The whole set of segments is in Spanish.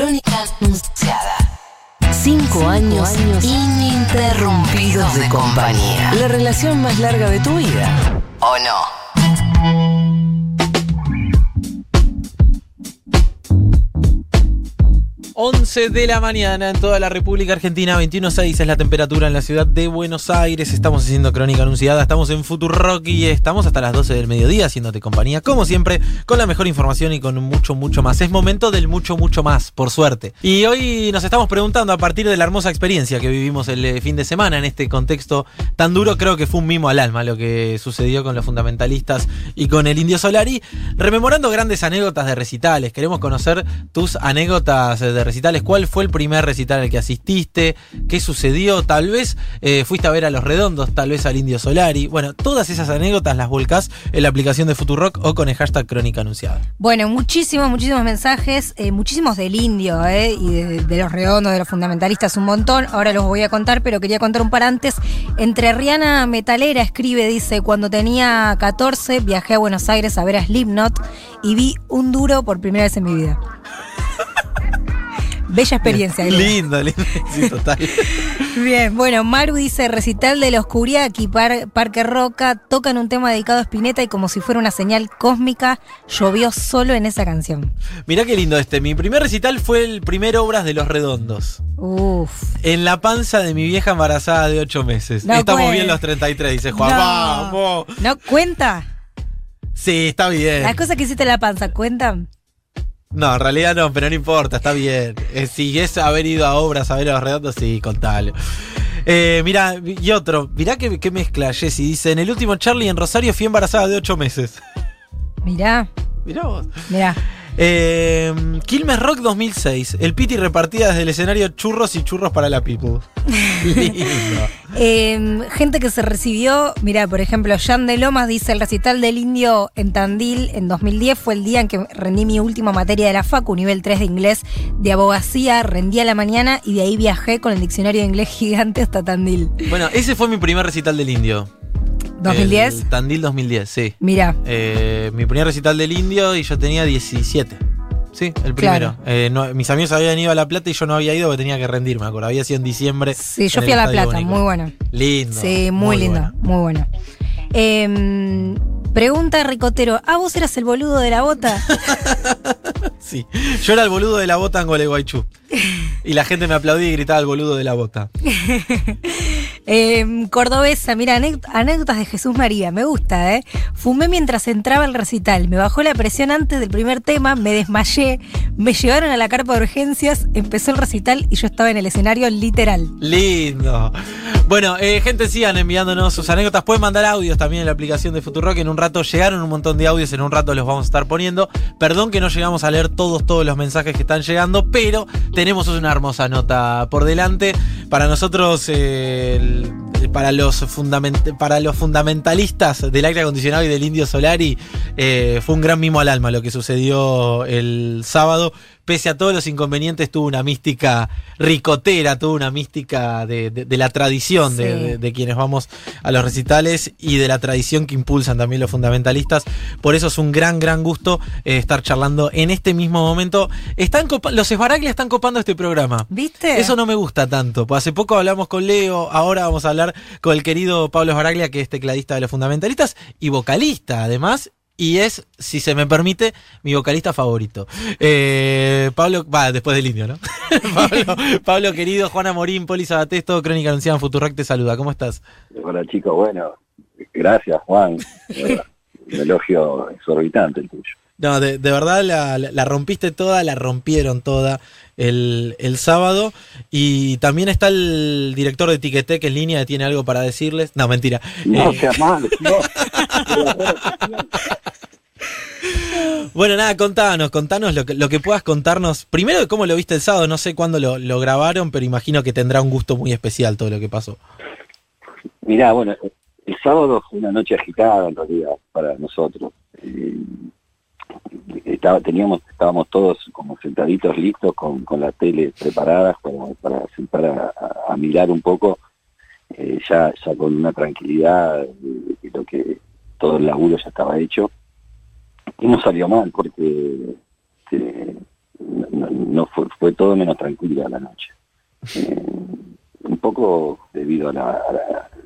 Crónica Anunciada. Cinco años, ininterrumpidos de compañía. La relación más larga de tu vida. ¿O no? 11 de la mañana en toda la República Argentina, 21.6 es la temperatura en la ciudad de Buenos Aires. Estamos haciendo crónica anunciada, estamos en Futurock y estamos hasta las 12 del mediodía haciéndote compañía, como siempre, con la mejor información y con mucho, mucho más. Es momento del mucho, mucho más, por suerte. Y hoy nos estamos preguntando, a partir de la hermosa experiencia que vivimos el eh, fin de semana en este contexto tan duro, creo que fue un mimo al alma lo que sucedió con los fundamentalistas y con el Indio Solari, rememorando grandes anécdotas de recitales. Queremos conocer tus anécdotas de recitales. ¿Cuál fue el primer recital al que asististe? ¿Qué sucedió? Tal vez eh, fuiste a ver a Los Redondos, tal vez al Indio Solari. Bueno, todas esas anécdotas las volcás en la aplicación de Futurock o con el hashtag Crónica Anunciada. Bueno, muchísimos, muchísimos mensajes, eh, muchísimos del indio eh, y de, los redondos, de los fundamentalistas, un montón. Ahora los voy a contar, pero quería contar un par antes. Entre Riana Metalera escribe, dice, cuando tenía 14 viajé a Buenos Aires a ver a Slipknot y vi un duro por primera vez en mi vida. Bella experiencia. Lindo, lindo. Sí, total. Bien, bueno, Maru dice, recital de los Curiaki, Par- Parque Roca, tocan un tema dedicado a Spinetta y como si fuera una señal cósmica, llovió solo en esa canción. Mirá qué lindo este. Mi primer recital fue el primer Obras de Los Redondos. Uf. En la panza de mi vieja embarazada de 8 meses. No Estamos puede. bien los 33, dice Juan. No. ¡Vamos! ¿No cuenta? Sí, está bien. Las cosas que hiciste en la panza, ¿cuentan? No, en realidad no, pero no importa, está bien. Eh, si es haber ido a obras a ver a los redondos, sí, contale. Eh, mira, y otro, mirá que, que mezcla, Jessy. Dice, en el último Charlie en Rosario fui embarazada de 8 meses. Mirá, Mirá vos. mirá. Eh, Quilmes Rock 2006. El Piti repartía desde el escenario churros y churros para la people. Lindo. Eh, gente que se recibió, mirá, por ejemplo, Jan de Lomas dice, el recital del indio en Tandil en 2010 fue el día en que rendí mi última materia de la FACU, nivel 3 de inglés, de abogacía, rendí a la mañana y de ahí viajé con el diccionario de inglés gigante hasta Tandil. Bueno, ese fue mi primer recital del indio. ¿2010? El Tandil 2010, sí. Mirá. Eh, mi primer recital del indio y yo tenía 17. Sí, el primero. Claro. Eh, no, mis amigos habían ido a La Plata y yo no había ido porque tenía que rendir, me acuerdo. Había sido en diciembre. Sí, yo fui a La Plata, muy bueno. Lindo. Sí, muy, lindo, muy bueno. Eh, pregunta Ricotero, ¿ah, vos eras el boludo de la bota? Sí. Yo era el boludo de la bota en Gualeguaychú. Y la gente me aplaudía y gritaba el boludo de la bota. Eh, cordobesa, mira, anécdotas de Jesús María, me gusta, ¿eh? Fumé mientras entraba al recital, me bajó la presión antes del primer tema, me desmayé, me llevaron a la carpa de urgencias, empezó el recital y yo estaba en el escenario literal. Lindo. Bueno, eh, gente, sigan enviándonos sus anécdotas. Pueden mandar audios también en la aplicación de Futurock. En un rato llegaron un montón de audios, en un rato los vamos a estar poniendo. Perdón que no llegamos a leer todos, todos los mensajes que están llegando, pero tenemos una hermosa nota por delante. Para nosotros, eh, para, los para los fundamentalistas del aire acondicionado y del Indio Solari, eh, fue un gran mimo al alma lo que sucedió el sábado. Pese a todos los inconvenientes, tuvo una mística ricotera, tuvo una mística de, de- de la tradición de, Sí. de- de quienes vamos a los recitales y de la tradición que impulsan también los fundamentalistas. Por eso es un gran, gran gusto eh, estar charlando en este mismo momento. Están los Esbaraglia están copando este programa. ¿Viste? Eso no me gusta tanto. Pues hace poco hablamos con Leo, ahora vamos a hablar con el querido Pablo Esbaraglia, que es tecladista de los fundamentalistas y vocalista además. Y es, si se me permite, mi vocalista favorito. Eh, Pablo, va, después del indio, ¿no? Pablo, Pablo, querido, Juana Morín, Poli Sabatés, todo Crónica Anunciada en Futurock te saluda. ¿Cómo estás? Hola chicos, bueno, gracias Juan. Un elogio exorbitante el tuyo. No, de, de verdad la, la- la rompiste toda, la rompieron toda el, el sábado. Y también está el director de Tiquetec en línea, que tiene algo para decirles. No, mentira. No Eh, seas mal, no. Bueno, nada, contanos, contanos lo que, lo que puedas contarnos. Primero, cómo lo viste el sábado, no sé cuándo lo, grabaron, pero imagino que tendrá un gusto muy especial todo lo que pasó. Mirá, bueno, el sábado fue una noche agitada en realidad para nosotros. Eh, estaba, teníamos, estábamos todos como sentaditos listos con, con la tele preparadas para, para sentar a, mirar un poco, eh, ya, ya con una tranquilidad lo que todo el laburo ya estaba hecho. Y no salió mal porque eh, no, fue, fue todo menos tranquila la noche. Eh, un poco debido a la,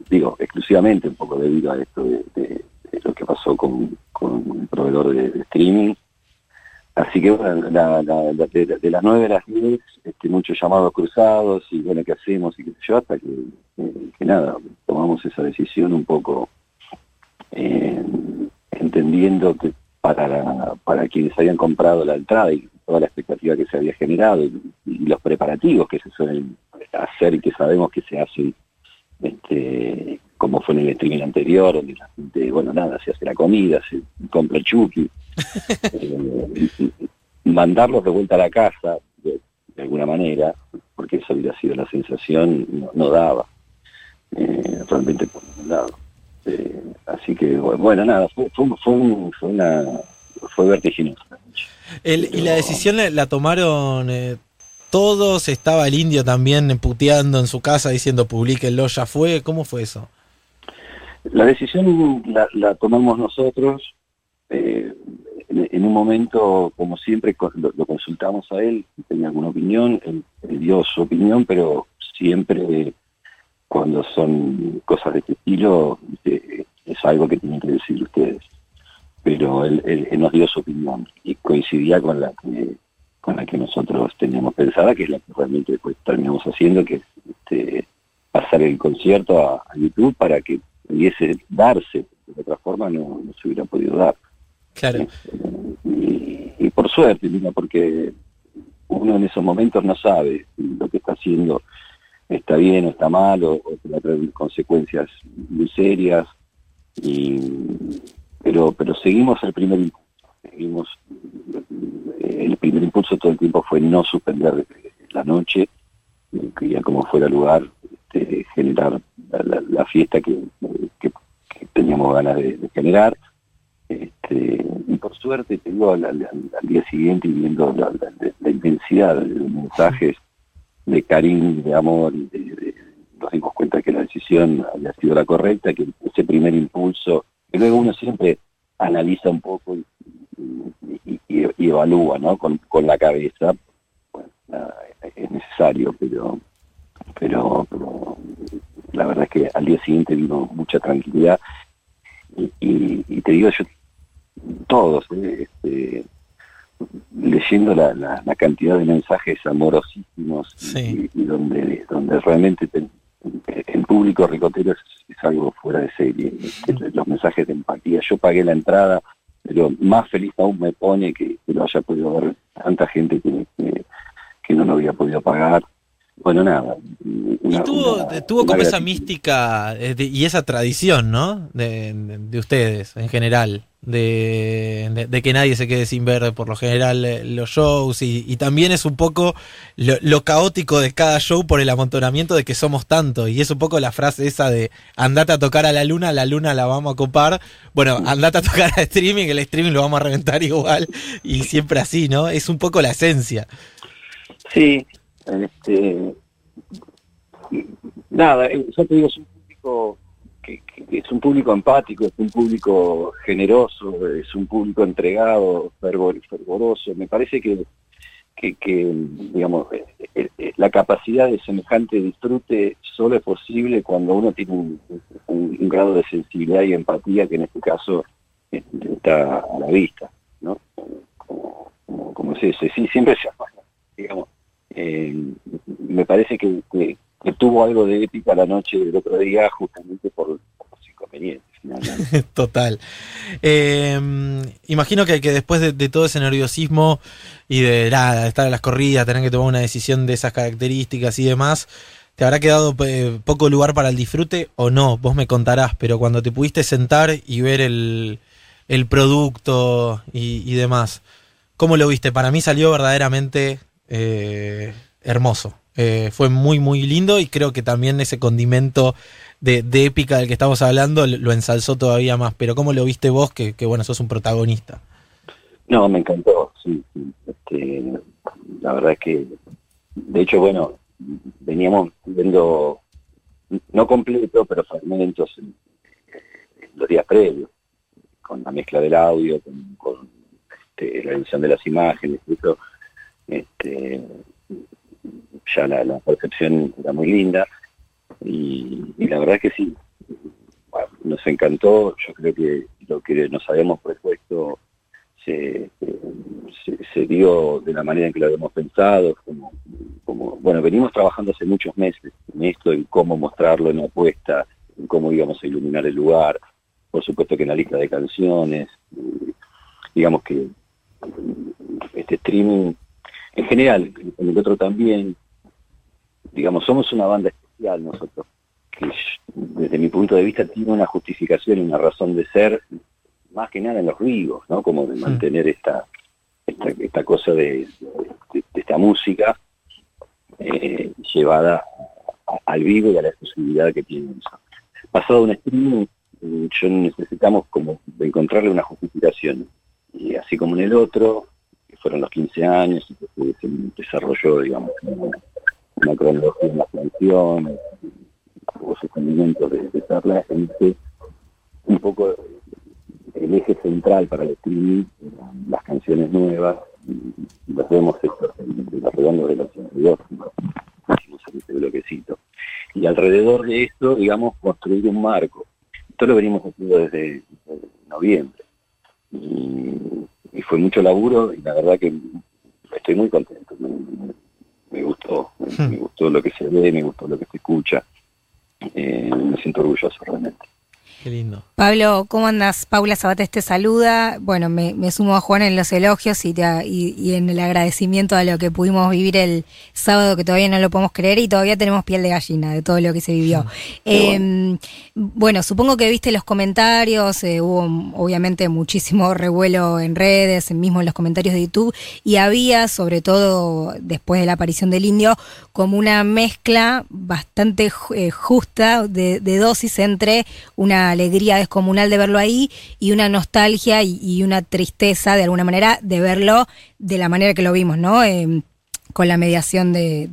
digo, exclusivamente un poco debido a esto de, lo que pasó con, el proveedor de, streaming. Así que bueno, de, las nueve a las 10, este, muchos llamados cruzados y bueno, ¿qué hacemos? Y qué sé yo, hasta que, que, nada, tomamos esa decisión un poco eh, entendiendo que para, para quienes habían comprado la entrada y toda la expectativa que se había generado y, los preparativos que se suelen hacer y que sabemos que se hacen, este, como fue en el streaming anterior, donde la gente, bueno, nada, se hace la comida, se compra el chuki, eh, mandarlos de vuelta a la casa, de, alguna manera, porque eso hubiera sido la sensación, no, daba, eh, realmente por ningún Eh, así que, bueno, nada, fue, fue, fue, una, fue vertiginoso. ¿Y la decisión la, tomaron eh, todos? ¿Estaba el indio también puteando en su casa diciendo publíquenlo, ya fue? ¿Cómo fue eso? La decisión la, tomamos nosotros. Eh, en, un momento, como siempre, lo, consultamos a él, tenía alguna opinión, él, dio su opinión, pero siempre cuando son cosas de este estilo, eh, es algo que tienen que decir ustedes pero él, nos dio su opinión y coincidía con la que con la que nosotros teníamos pensada, que es la que realmente después terminamos haciendo, que es este, pasar el concierto a, YouTube para que pudiese darse, de otra forma no, se hubiera podido dar. Claro. Y, por suerte, porque uno en esos momentos no sabe lo que está haciendo está bien o está mal, o, o va a traer consecuencias muy serias. Y, pero pero seguimos el primer impulso seguimos eh, el primer impulso todo el tiempo fue no suspender la noche que ya como fuera lugar este, generar la, fiesta que, teníamos ganas de, generar este, y por suerte tengo al, día siguiente y viendo la, intensidad de los mensajes de cariño de amor nos dimos cuenta que la decisión había sido la correcta que ese primer impulso luego uno siempre analiza un poco y, evalúa, ¿no? Con, la cabeza. es necesario, pero, pero, la verdad es que al día siguiente vino mucha tranquilidad. Y, te digo, yo, todos, ¿eh? este, leyendo la, cantidad de mensajes amorosísimos y, donde, donde realmente en público ricotero es, algo fuera de serie. Los mensajes de empatía. Yo pagué la entrada, pero más feliz aún me pone que, lo haya podido ver tanta gente que, que, no lo había podido pagar. Bueno, nada. y tuvo, tuvo como esa mística eh, y esa tradición, ¿no? De, de ustedes en general de, que nadie se quede sin ver por lo general eh, los shows. Y, también es un poco lo, caótico de cada show por el amontonamiento de que somos tantos. Y es un poco la frase esa de andate a tocar a la luna, la luna la vamos a copar, bueno, andate a tocar a streaming, el streaming lo vamos a reventar igual. Y siempre así, ¿no? Es un poco la esencia. Sí, este, nada, eh, yo te digo, es un público que, es un público empático, es un público generoso, es un público entregado, fervoroso. Me parece que, que, digamos, eh, eh, eh, la capacidad de semejante disfrute solo es posible cuando uno tiene un, grado de sensibilidad y empatía que en este caso está a la vista, ¿no? Como, como, se dice, sí, siempre se digamos. me parece que, que tuvo algo de épica la noche del otro día justamente por, los inconvenientes. Total. Eh, imagino que, que después de, todo ese nerviosismo y de nada, estar a las corridas, tener que tomar una decisión de esas características y demás, ¿te habrá quedado eh, poco lugar para el disfrute o no? Vos me contarás, pero cuando te pudiste sentar y ver el, producto y, demás, ¿cómo lo viste? Para mí salió verdaderamente eh, hermoso. Eh, fue muy, muy lindo y creo que también ese condimento de, épica del que estamos hablando lo ensalzó todavía más. Pero ¿cómo lo viste vos que, bueno, sos un protagonista? No, me encantó, sí. Este, la verdad es que, de hecho, bueno, veníamos viendo, no completo, pero fragmentos en, los días previos, con la mezcla del audio, con, este, la edición de las imágenes, eso este, ya la, percepción era muy linda y, la verdad que sí, nos encantó, yo creo que lo que nos habíamos propuesto se, se, dio de la manera en que lo habíamos pensado, como, como, bueno, venimos trabajando hace muchos meses en esto, en cómo mostrarlo en la apuesta, en cómo íbamos a iluminar el lugar, por supuesto que en la lista de canciones, digamos que este streaming, en general, en el otro también, digamos, somos una banda especial nosotros, que desde mi punto de vista tiene una justificación y una razón de ser, más que nada en los vivos, ¿no? Como de mantener esta, esta, cosa de, esta música eh, llevada al vivo y a la exclusividad que tiene Pasado un streaming, yo necesitamos como encontrarle una justificación. Y así como en el otro, que fueron los 15 años, y que se desarrolló, digamos, una, cronología, una canción, hubo sostenimiento de, de charla, un poco el eje central para el streaming, las canciones nuevas, las vemos esto, alrededor de los 82, hicimos este bloquecito. Y alrededor de esto, digamos, construir un marco. Esto lo venimos haciendo desde, noviembre. Y, fue mucho laburo y la verdad que estoy muy contento. Me, gustó, me, hmm. gustó lo que se ve, me gustó lo que se escucha. Eh, me siento orgulloso realmente. Qué lindo. Pablo, ¿cómo andas? Paula Sabates te saluda. Bueno, me, sumo a Juan en los elogios y, y, en el agradecimiento a lo que pudimos vivir el sábado, que todavía no lo podemos creer y todavía tenemos piel de gallina de todo lo que se vivió. Em, bueno. supongo que viste los comentarios, eh, hubo obviamente muchísimo revuelo en redes, mismo en los comentarios de YouTube, y había, sobre todo después de la aparición del indio, como una mezcla bastante eh, justa de dosis entre una alegría descomunal de verlo ahí y una nostalgia y, una tristeza de alguna manera de verlo de la manera que lo vimos, ¿no? Em, con la mediación de,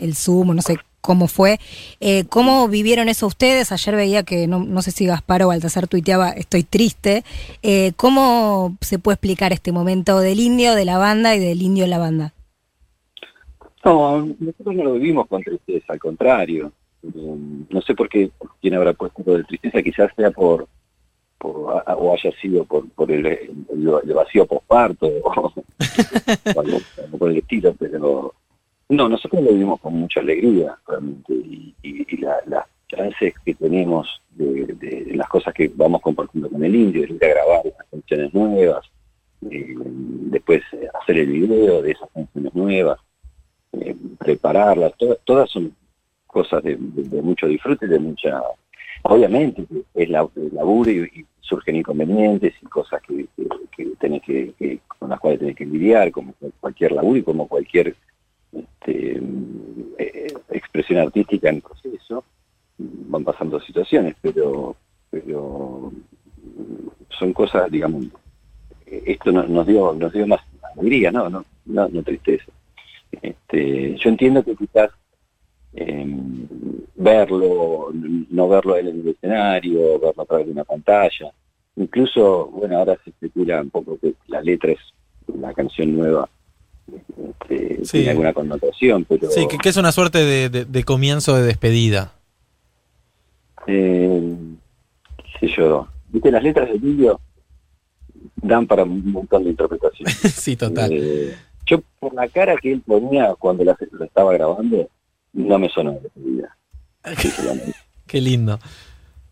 el Zoom, no sé cómo fue. Eh, ¿Cómo vivieron eso ustedes? Ayer veía que, no, sé si Gaspar o Baltasar tuiteaba, estoy triste. Eh, ¿Cómo se puede explicar este momento del indio, de la banda y del indio en la banda? No, nosotros no lo vivimos con tristeza, al contrario. Um, no sé por qué quién habrá puesto de tristeza, quizás sea por, o haya sido por, por el, vacío posparto o, algo, por el estilo, pero no, nosotros lo vivimos con mucha alegría realmente y, las chances que tenemos de, las cosas que vamos compartiendo con el indio, de ir a grabar esas canciones nuevas, eh, después hacer el video de esas canciones nuevas, eh, prepararlas, todas son cosas de, mucho disfrute, de mucha... Obviamente es la, el laburo y, surgen inconvenientes y cosas que, que, tenés que, con las cuales tenés que lidiar, como cualquier laburo y como cualquier este, eh, expresión artística en proceso. Van pasando situaciones, pero, pero son cosas, digamos, esto nos, dio nos dio más alegría, no, no, no, no tristeza. Este, yo entiendo que quizás Em, verlo, no verlo en el escenario, verlo a través de una pantalla. Incluso, bueno, ahora se especula un poco que la letra es una canción nueva. Este, tiene alguna connotación, pero... Sí, que, es una suerte de, comienzo de despedida. Eh, sé yo. Viste, las letras del vídeo dan para un montón de interpretaciones. sí, total. Eh, yo, por la cara que él ponía cuando la, lo estaba grabando, no me sonó de Qué lindo.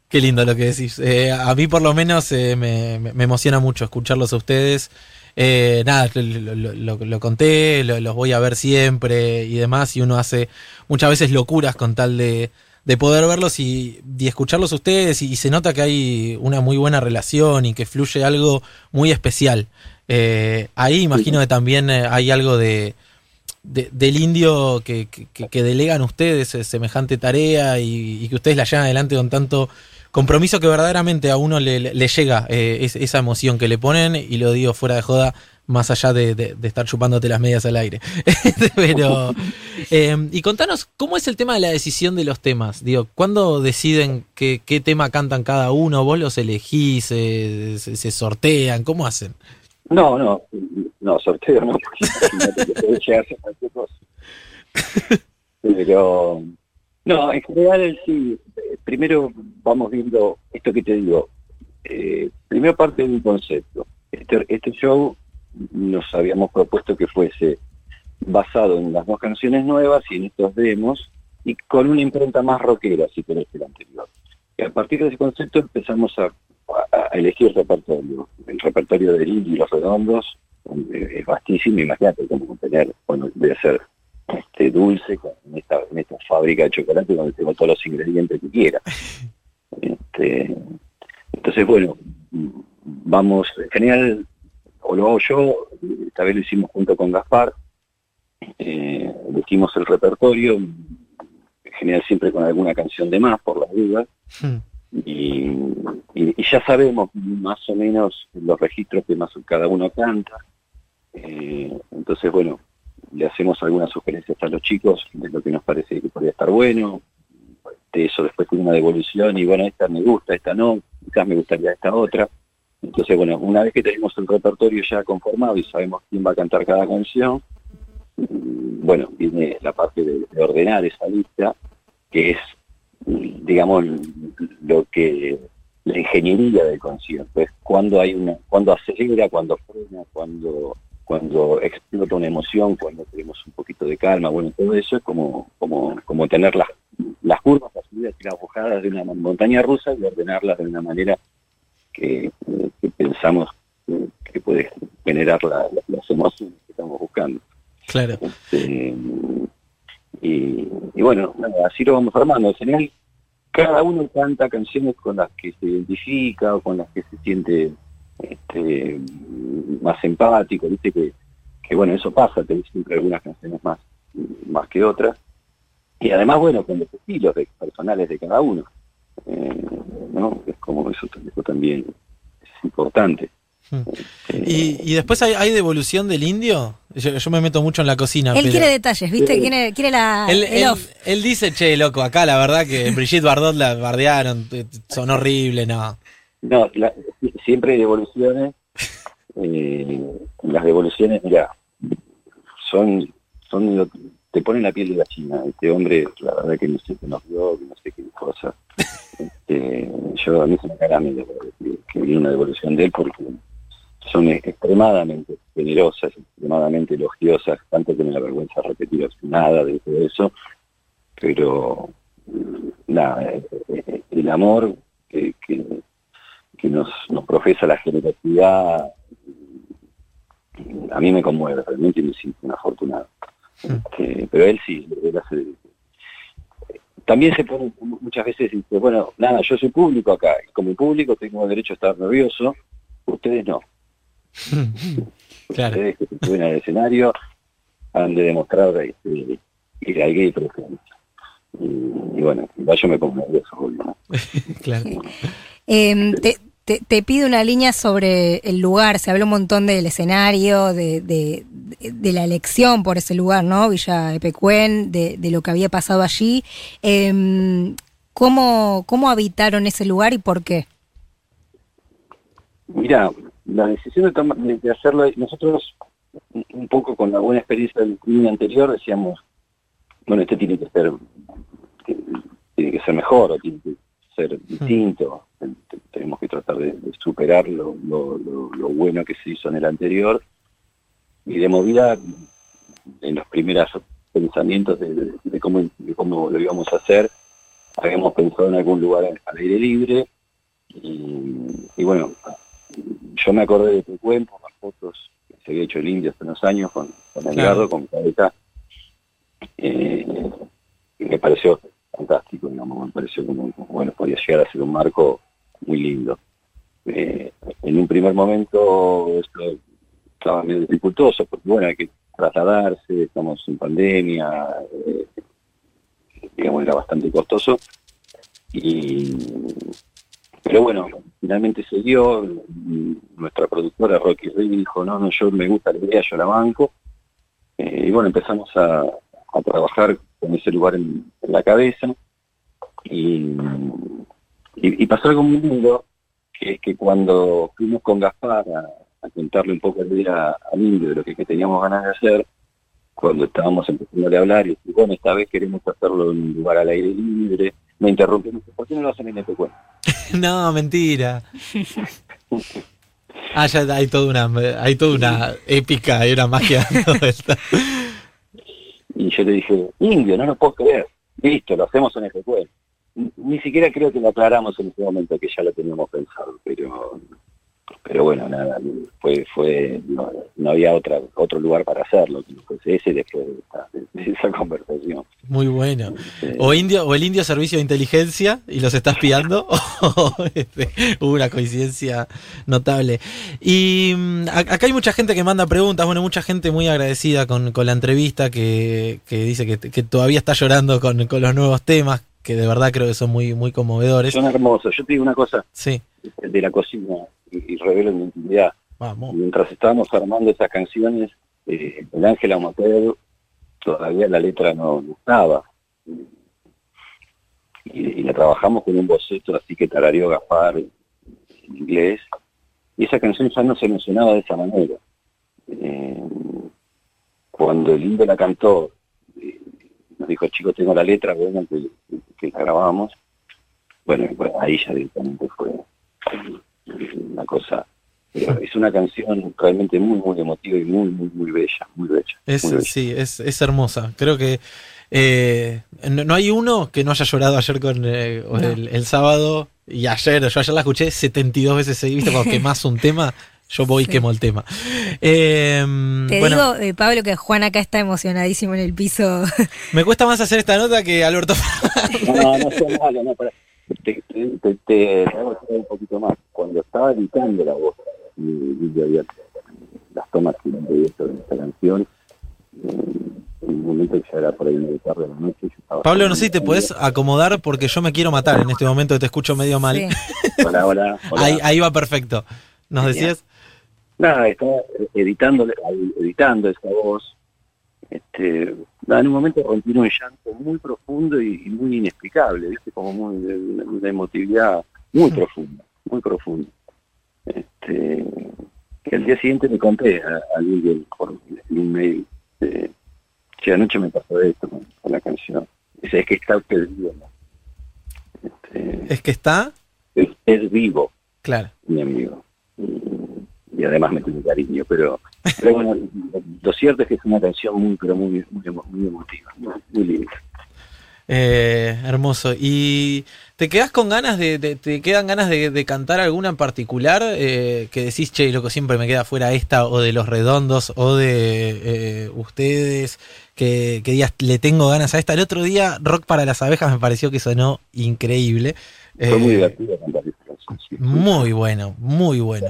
Qué lindo lo que decís. Eh, a mí por lo menos eh, me, emociona mucho escucharlos a ustedes. Eh, nada, lo, conté, los voy a ver siempre y demás, y uno hace muchas veces locuras con tal de, poder verlos y, escucharlos a ustedes, y, se nota que hay una muy buena relación y que fluye algo muy especial. ahí imagino que también hay algo de, del indio que, que, delegan ustedes semejante tarea y, que ustedes la llevan adelante con tanto compromiso que verdaderamente a uno le, llega eh, esa emoción que le ponen y lo digo fuera de joda más allá de, estar chupándote las medias al aire. Pero, em, y contanos, ¿cómo es el tema de la decisión de los temas? Digo, ¿cuándo deciden qué, tema cantan cada uno? ¿Vos los elegís? se, sortean? ¿Cómo hacen? No, no, no, sorteo no, porque llegarse a cualquier cosa. Pero, no, en general sí, primero vamos viendo esto que te digo, eh, primero parte de un concepto. Este, este show nos habíamos propuesto que fuese basado en las dos canciones nuevas y en estos demos y con una impronta más rockera, si querés, que el anterior. Y a partir de ese concepto empezamos a, elegir el repertorio. El repertorio de Lili y Los Redondos es vastísimo, imagínate cómo tener, bueno, debe ser este dulce con esta, en esta fábrica de chocolate donde tengo todos los ingredientes que quiera. Este, entonces, bueno, vamos, en general, o lo hago yo, esta vez lo hicimos junto con Gaspar, eh, elegimos el repertorio, en general siempre con alguna canción de más, por las dudas, hmm. Y, ya sabemos más o menos los registros que más cada uno canta, eh, entonces, bueno, le hacemos algunas sugerencias a los chicos de lo que nos parece que podría estar bueno, de eso después tiene una devolución y bueno, esta me gusta, esta no, quizás me gustaría esta otra. Entonces, bueno, una vez que tenemos el repertorio ya conformado y sabemos quién va a cantar cada canción, bueno, viene la parte de, ordenar esa lista, que es, digamos, lo que la ingeniería del concierto, es cuando hay una, cuando acelera, cuando frena, cuando cuando explota una emoción, cuando tenemos un poquito de calma, bueno, todo eso es como, como, como tener las, las curvas, las subidas y las bajadas de una montaña rusa y ordenarlas de una manera que, pensamos que puede generar las emociones que estamos buscando. Claro. Este, y, bueno, así lo vamos armando. En general, cada uno canta canciones con las que se identifica o con las que se siente este, más empático, viste que, que bueno, eso pasa, tenés siempre algunas canciones más, más que otras. Y además, bueno, con los estilos personales de cada uno. Eh, ¿no? Es como eso, también es importante. Hmm. Este, ¿Y, después hay, devolución del indio? Yo, me meto mucho en la cocina. Él quiere detalles, ¿viste? quiere, quiere la. Él, él, dice, che, loco, acá la verdad que Brigitte Bardot la bardearon, son horribles, no. No, siempre hay devoluciones. Eh, las devoluciones, mira, son, son te ponen la piel de la china. Este hombre, la verdad que no sé qué nos dio, no sé qué cosa. Este, yo a mí se me caramelo que, que vi una devolución de él porque son extremadamente generosas, extremadamente elogiosas, tanto que me da vergüenza repetir nada de todo eso, pero nada, eh, eh, el amor que, que nos, nos profesa la generosidad, a mí me conmueve, realmente me siento un afortunado. Mm. Este, pero él sí, también se pone muchas veces dice, bueno, nada, yo soy público acá, y como público tengo derecho a estar nervioso, ustedes no. claro. Ustedes que se suben al escenario han de demostrar este, que hay gay presente. Y, y, bueno, yo me pongo nervioso, ¿no? claro. Eh, te, te, pido una línea sobre el lugar. Se habló un montón del escenario, de, de, la elección por ese lugar, ¿no? Villa Epecuén, de, de lo que había pasado allí. Eh, ¿cómo, ¿Cómo habitaron ese lugar y por qué? Mira, la decisión de, de, hacerlo, nosotros un poco con la buena experiencia del crimen anterior decíamos, bueno, este tiene que ser, tiene que ser mejor, o tiene que ser distinto. Tenemos que tratar de, superar lo, bueno que se hizo en el anterior y de movida en los primeros pensamientos de, cómo, cómo lo íbamos a hacer. Habíamos pensado en algún lugar al aire libre y, bueno yo me acordé de tu cuento las fotos que se había hecho el indio hace unos años con, con Edgardo, con Cabeza eh, y me pareció fantástico, digamos, me pareció como, bueno, podía llegar a ser un marco muy lindo. Eh, en un primer momento esto estaba medio dificultoso, porque bueno, hay que trasladarse, estamos en pandemia, eh, digamos, era bastante costoso. Y, pero bueno, finalmente se dio, nuestra productora Rocky Rey dijo, no, no, yo me gusta la idea, yo la banco. Eh, y bueno, empezamos a, trabajar con ese lugar en, la cabeza. Y, y, pasó algo muy lindo, que es que cuando fuimos con Gaspar a contarle un poco el día al indio de lo que, teníamos ganas de hacer, cuando estábamos empezando a hablar, y bueno, esta vez queremos hacerlo en un lugar al aire libre, me interrumpimos, ¿por qué no lo hacen en este no, mentira. ah, ya hay toda una, hay toda una épica, hay una magia. y yo le dije, indio, no lo puedo creer. Listo, lo hacemos en cuento ni siquiera creo que lo aclaramos en ese momento que ya lo teníamos pensado, pero pero bueno, nada, fue, fue, no, había otra, otro lugar para hacerlo, pues ese después de, esa conversación. Muy bueno. O indio, o el indio servicio de inteligencia y los estás pillando, o este, hubo una coincidencia notable. Y mm, acá hay mucha gente que manda preguntas, bueno, mucha gente muy agradecida con, con la entrevista que, que dice que, que, todavía está llorando con, con los nuevos temas, que de verdad creo que son muy, muy conmovedores. Son hermosos. Yo te digo una cosa. Sí. De la cocina y, revelo mi intimidad. Vamos. Mientras estábamos armando esas canciones, eh, el Ángela Motel todavía la letra no, estaba. Y, la trabajamos con un boceto así que tarareó Gaspar en, inglés. Y esa canción ya no se mencionaba de esa manera. Eh, cuando el Lindo la cantó, eh, nos dijo, chicos, tengo la letra, bueno, que, que la grabamos. Bueno, pues ahí ya directamente fue una cosa es una canción realmente muy, muy emotiva y muy, muy, muy bella, muy bella. Es, Sí, es, es hermosa. Creo que eh, no, hay uno que no haya llorado ayer con eh, el, sábado y ayer, yo ayer la escuché 72 veces, ¿viste? Cuando quemás un tema, yo voy y quemo el tema. Em, Te digo, eh, Pablo, que Juan acá está emocionadísimo en el piso. Me cuesta más hacer esta nota que Alberto. no, no sea malo, no, te, te, te, un poquito más. Cuando estaba editando la voz, y, había las tomas que de esta canción, en un momento que ya era por ahí una tarde de la noche. Pablo, no sé si te puedes acomodar porque yo me quiero matar en este momento, te escucho medio mal. hola, hola, Ahí, ahí va perfecto. ¿Nos decías? Nada, estaba editando, editando esa voz. Este, en un momento rompí un llanto muy profundo y, muy inexplicable, ¿viste? Como muy, de, una emotividad muy profunda, muy profunda. Este, que al día siguiente me conté a, alguien por un email eh, que anoche me pasó esto con, la canción. Dice, es que está usted vivo. Este, ¿Es que está? es vivo. Claro. Mi amigo y, además me tiene cariño, pero, bueno, lo cierto es que es una canción muy, pero muy, muy, emotiva, muy, linda. Eh, hermoso. ¿Y te quedas con ganas de, te quedan ganas de, cantar alguna en particular? Eh, que decís, che, loco, siempre me queda fuera esta, o de los redondos, o de eh, ustedes, que, que digas, le tengo ganas a esta. El otro día, Rock para las abejas me pareció que sonó increíble. Fue muy divertido cantar muy bueno, muy bueno.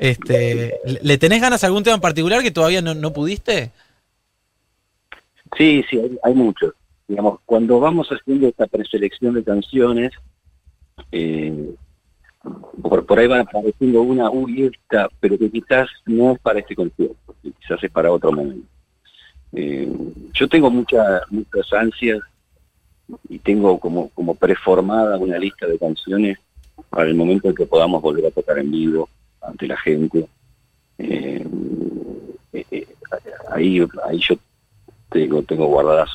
Este, ¿Le tenés ganas a algún tema en particular que todavía no, pudiste? Sí, sí, hay, muchos. Digamos, cuando vamos haciendo esta preselección de canciones, eh, por, ahí van apareciendo una, uy, esta, pero que quizás no es para este concierto, quizás es para otro momento. Eh, yo tengo muchas muchas ansias y tengo como, como preformada una lista de canciones para el momento en que podamos volver a tocar en vivo ante la gente. Eh, eh, eh, ahí, ahí yo tengo, tengo guardadas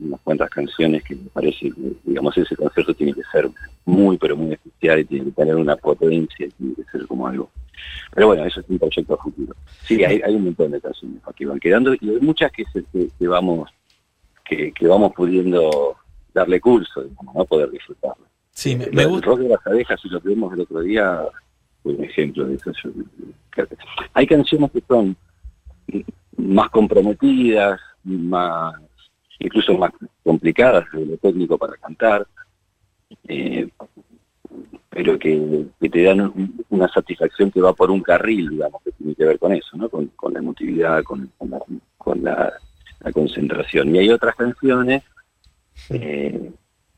unas cuantas canciones que me parece que, digamos, ese concierto tiene que ser muy, pero muy especial y tiene que tener una potencia, tiene que ser como algo. Pero bueno, eso es un proyecto futuro. Sí, hay, un montón de canciones que van quedando y hay muchas que, vamos que, vamos pudiendo darle curso, digamos, ¿no? poder disfrutarlas. Sí, me, gusta. El rock de las abejas, si lo que vimos el otro día, fue un ejemplo de eso. Hay canciones que son más comprometidas, más incluso más complicadas de lo técnico para cantar, eh, pero que, te dan una satisfacción que va por un carril, digamos, que tiene que ver con eso, ¿no? Con, la emotividad, con, la, concentración. Y hay otras canciones eh,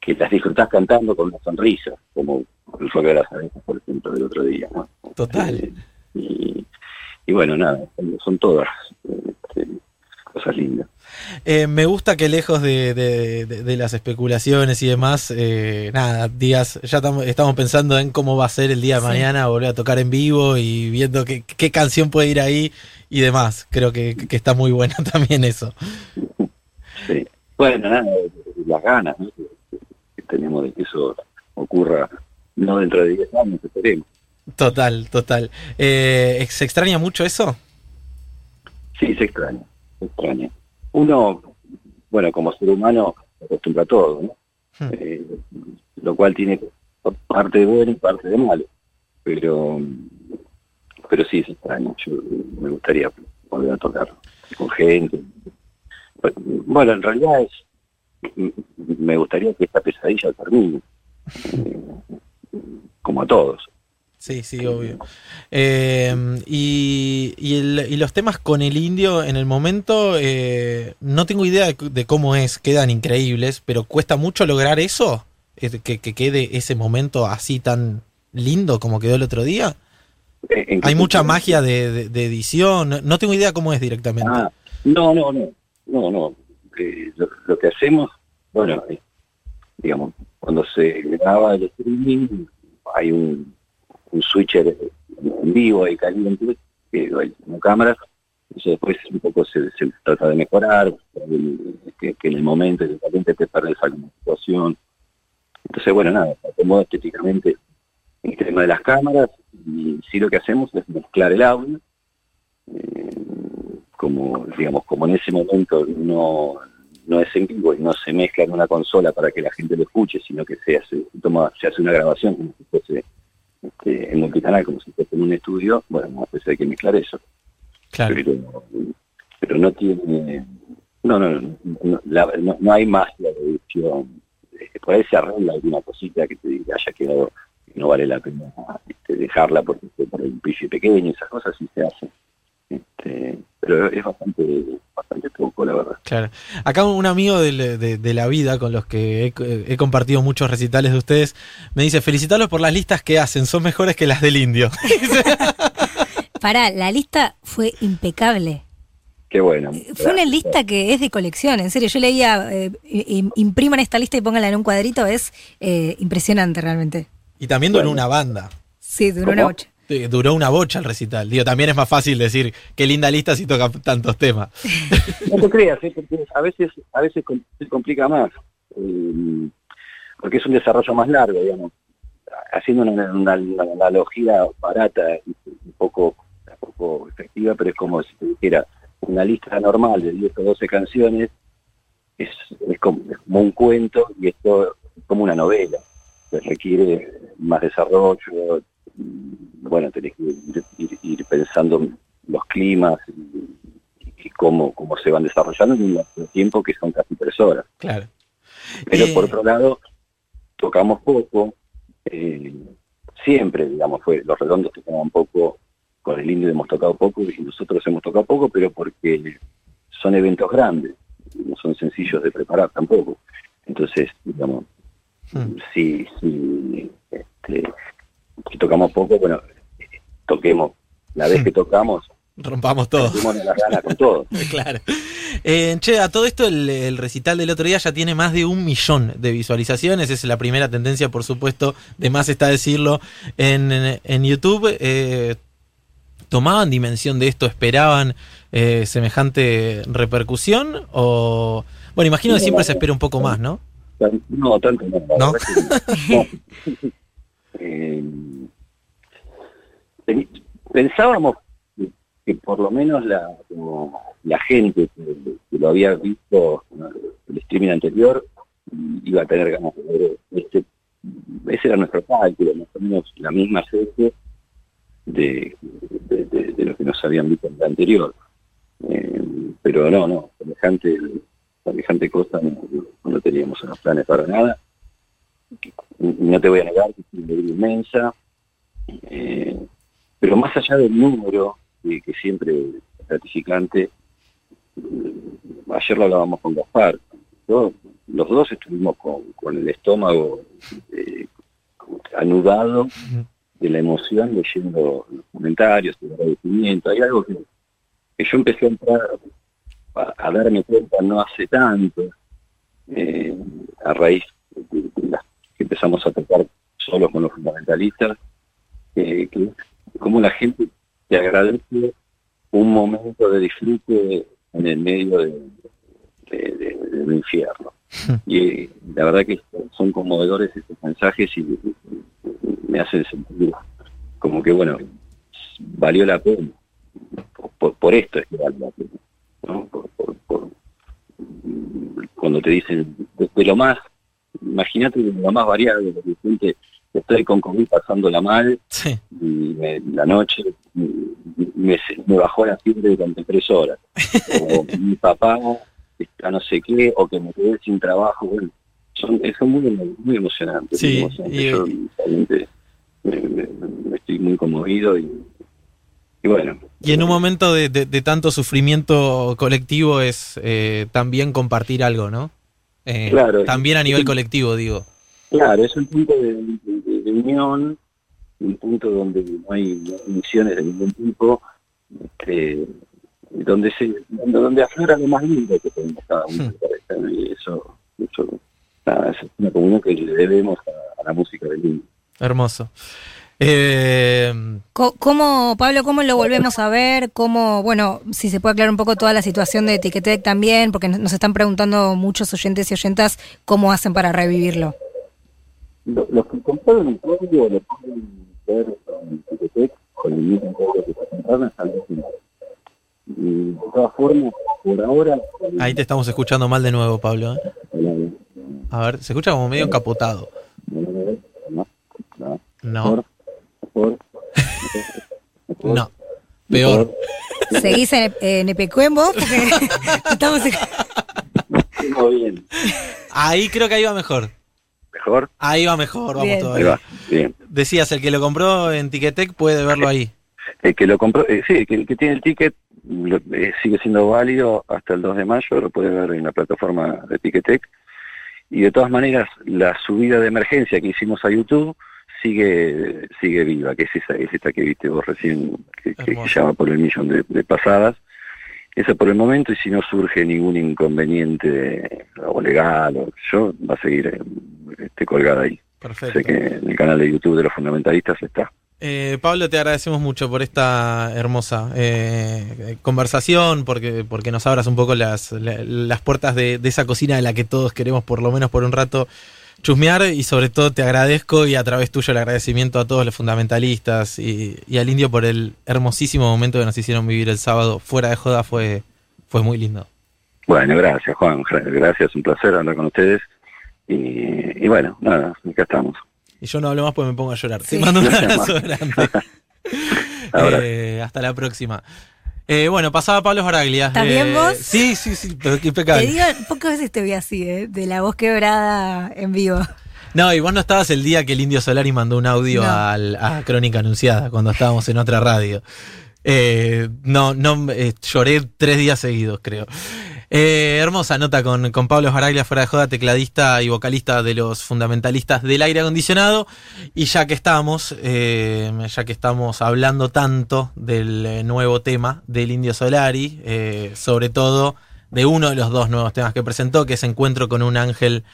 que las disfrutás cantando con una sonrisa, como el rock de las abejas, por ejemplo, del otro día. Total. Eh, y, bueno, nada, son todas. Este, cosas lindas. Eh, me gusta que lejos de, de- de- de las especulaciones y demás, eh, nada, días, ya estamos, estamos pensando en cómo va a ser el día de Sí. mañana, volver a tocar en vivo y viendo qué, qué canción puede ir ahí y demás. Creo que, que está muy bueno también eso. Sí. Bueno, nada, las ganas ¿no? Tenemos de que eso ocurra no dentro de 10 años, esperemos. Total, total. Eh, ¿Se extraña mucho eso? Sí, se extraña, se extraña. Uno, bueno, como ser humano, se acostumbra a todo, ¿no? Hmm. Eh, lo cual tiene parte de bueno y parte de malo. Pero, pero sí, se extraña. Yo me gustaría volver a tocar con gente. Bueno, en realidad es, me gustaría que esta pesadilla termine. Eh, como a todos. Sí, sí, obvio. Eh, y, y, el- y los temas con el indio en el momento, eh, no tengo idea de, cómo es, quedan increíbles, pero cuesta mucho lograr eso, Eh, que, que quede ese momento así tan lindo como quedó el otro día. Eh, ¿en qué Hay mucha magia de, de- de edición, no, no tengo idea cómo es directamente. Ah, no, no, no, no, no. Lo, que hacemos, bueno, eh, digamos, cuando se graba el streaming, hay un, un switcher en vivo ahí caliente, que hay como cámaras, eso después un poco se, trata de mejorar, que, en el momento de caliente te perdés alguna situación. Entonces, bueno, nada, se acomoda estéticamente el tema de las cámaras y sí lo que hacemos es mezclar el audio eh, como digamos como en ese momento no no es en vivo y no se mezcla en una consola para que la gente lo escuche sino que se hace se toma se hace una grabación como si fuese este, en multicanal como si fuese en un estudio bueno pues hay que mezclar eso. Claro. pero pero no tiene no no no, no, la- no- no hay magia de edición. Eh, por ahí se arregla alguna cosita que te haya quedado que no vale la pena este, dejarla porque por un piso pequeño esas cosas sí se hacen. este, pero es bastante bastante poco la verdad Claro. Acá un amigo de, de la vida con los que he, he compartido muchos recitales de ustedes me dice, felicitarlos por las listas que hacen, son mejores que las del indio. Pará, la lista fue impecable. qué bueno Fue una lista que es de colección, en serio. Yo leía, eh, im- impriman esta lista y pónganla en un cuadrito, es eh, impresionante realmente. y también duró Bueno. una banda. Sí, duró ¿Cómo? una bocha. Duró una bocha el recital. Digo, también es más fácil decir qué linda lista si toca tantos temas. no te creas ¿eh? porque a veces a veces se complica más eh, porque es un desarrollo más largo digamos haciendo una, analogía barata un poco poco efectiva pero es como si te dijera una lista normal de 10 o 12 canciones es, es como, es como un cuento y esto es como una novela que requiere más desarrollo bueno tenés que ir, ir- ir pensando los climas y, y cómo, cómo se van desarrollando en un tiempo que son casi tres horas Claro. pero Eh, por otro lado tocamos poco eh, siempre digamos fue los redondos tocaban poco con el indio hemos tocado poco y nosotros hemos tocado poco pero porque son eventos grandes no son sencillos de preparar tampoco entonces digamos Hmm. si si este, si tocamos poco bueno toquemos la vez que tocamos Rompamos todo. las ganas con todo claro. Eh, che, a todo esto el, el recital del otro día ya tiene más de un millón de visualizaciones. Es la primera tendencia, por supuesto, de más está decirlo en, en YouTube. Eh, ¿Tomaban dimensión de esto? ¿Esperaban eh, semejante repercusión? O bueno, imagino que siempre se espera un poco más, ¿no? No, tanto no. ¿No? Eh, pensábamos que, por lo menos la, la gente que, lo había visto ¿no? el streaming anterior iba a tener ganas de ver este ese era nuestro cálculo más o menos la misma serie de, lo que nos habían visto en el anterior Eh, pero no no semejante semejante cosa no, teníamos en los planes para nada no te voy a negar que es una alegría inmensa, eh, pero más allá del número, que, que siempre es gratificante, ayer lo hablábamos con Gaspar, yo- los dos estuvimos con, con el estómago eh, anudado de la emoción leyendo los comentarios, el agradecimiento, hay algo que, que yo empecé a entrar a, darme cuenta no hace tanto, eh, a raíz de, que empezamos a tocar solos con los fundamentalistas, que como la gente te agradece un momento de disfrute en el medio de, del infierno. Y la verdad que son conmovedores estos mensajes y me hacen sentir como que, bueno, valió la pena. Por, esto es que vale la pena. cuando te dicen de, lo más, imagínate de lo más variado, de repente estoy con COVID pasándola mal y la noche me, bajó la fiebre durante tres horas. o mi papá está no sé qué, o que me quedé sin trabajo. Bueno, son, son muy, muy emocionantes. Yo me, estoy muy conmovido y, bueno. Y en un momento de, tanto sufrimiento colectivo es eh, también compartir algo, ¿no? Eh, claro. También a nivel colectivo, digo. Claro, es un punto de, unión, un punto donde no hay misiones de ningún tipo, este, donde se donde, aflora lo más lindo que tenemos cada uno. Hmm. Y eso, eso es una comunión que le debemos a, la música del mundo. Hermoso. Eh... ¿Cómo, Pablo, cómo lo volvemos a ver? ¿Cómo, bueno, si se puede aclarar un poco toda la situación de Etiquetec también? Porque nos están preguntando muchos oyentes y oyentas cómo hacen para revivirlo. Los que compraron el código lo pueden ver con Etiquetec, con el mismo código que se compraron, hasta el final. Y de todas formas, por ahora... Ahí te estamos escuchando mal de nuevo, Pablo. ¿eh? A ver, se escucha como medio encapotado. No. Peor. ¿Seguís en, en Epecuén vos? Porque estamos... bien. Ahí creo que ahí va mejor. ¿Mejor? Ahí va mejor, vamos todavía. Ahí va. Bien. Decías, el que lo compró en Ticketek puede verlo ahí. El que lo compró, eh, sí, el que, que tiene el ticket eh, sigue siendo válido hasta el 2 de mayo, lo puede ver en la plataforma de Ticketek. Y de todas maneras, la subida de emergencia que hicimos a YouTube sigue sigue viva, que es esa, es esta que viste vos recién, que, que, llama por el millón de, pasadas. Esa por el momento, y si no surge ningún inconveniente o legal, o yo, va a seguir este, colgada ahí. Perfecto. Sé que en el canal de YouTube de los fundamentalistas está. Eh, Pablo, te agradecemos mucho por esta hermosa eh, conversación, porque, porque nos abras un poco las, las puertas de, esa cocina de la que todos queremos, por lo menos por un rato, chusmear. Y sobre todo te agradezco y a través tuyo el agradecimiento a todos los fundamentalistas y, al indio por el hermosísimo momento que nos hicieron vivir el sábado. Fuera de joda fue, fue muy lindo. Bueno, gracias Juan, gracias, un placer hablar con ustedes. Y, y bueno, nada, acá estamos. Y yo no hablo más porque me pongo a llorar. Te mando un abrazo grande. Eh, hasta la próxima. Eh, bueno, pasaba Pablo Baraglia. ¿Estás bien eh, vos? Sí, sí, sí, pero impecable. Te digo, pocas veces te vi así, ¿eh? De la voz quebrada en vivo. No, y vos no estabas el día que el Indio Solari mandó un audio a Crónica Anunciada, cuando estábamos en otra radio. no, no, lloré tres días seguidos, creo. Eh, hermosa nota con, con Pablo Jaraglia, fuera de joda, tecladista y vocalista de los fundamentalistas del aire acondicionado. Y ya que estamos, eh, ya que estamos hablando tanto del eh, nuevo tema del Indio Solari, sobre todo de uno de los dos nuevos temas que presentó, que es Encuentro con un ángel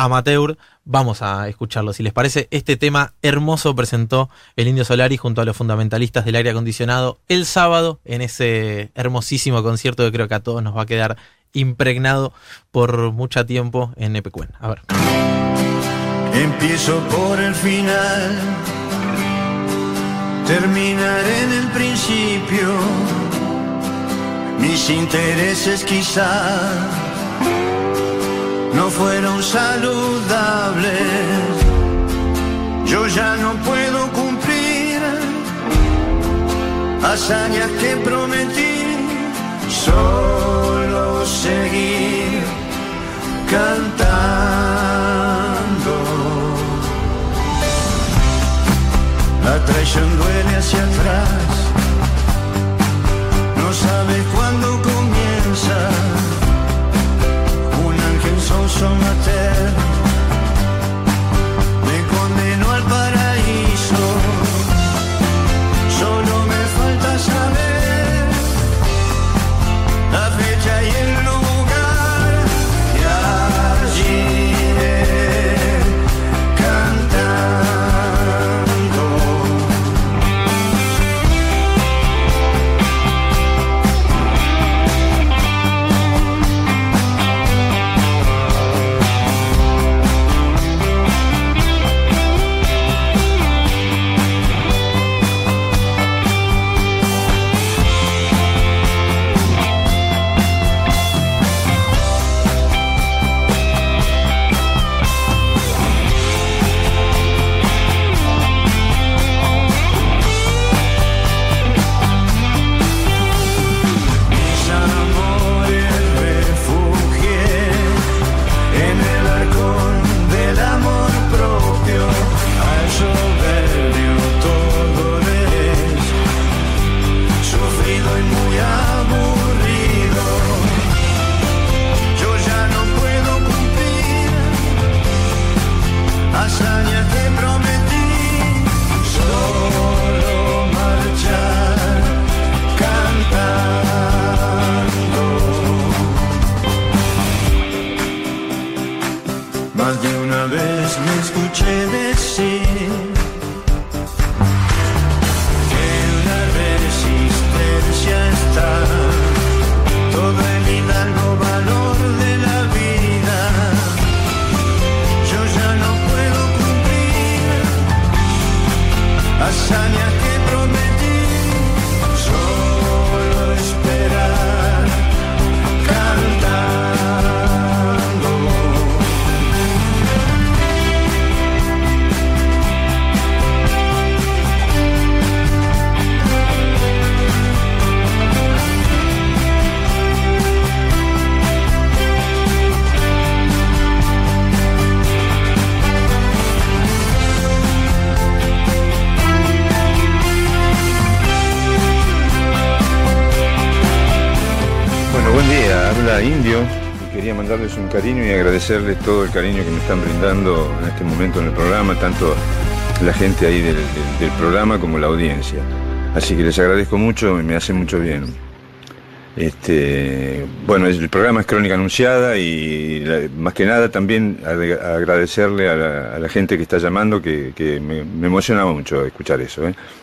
amateur. Vamos a escucharlo. Si les parece, este tema hermoso presentó el Indio Solari junto a los fundamentalistas del aire acondicionado el sábado en ese hermosísimo concierto que creo que a todos nos va a quedar impregnado por mucho tiempo en Epecuen. A ver. Empiezo por el final, terminaré en el principio. Mis intereses quizás no fueron saludables. Yo ya no puedo cumplir hazañas que prometí, solo seguir cantando. La traición duele hacia atrás, no sabes cuándo son la terre agradecerles todo el cariño que me están brindando en este momento en el programa, tanto la gente ahí del, del- programa como la audiencia. Así que les agradezco mucho y me hace mucho bien. Este, bueno, el programa es Crónica Anunciada y más que nada también ade- agradecerle a la, gente que está llamando, que, me, me emocionaba mucho escuchar eso. ¿eh?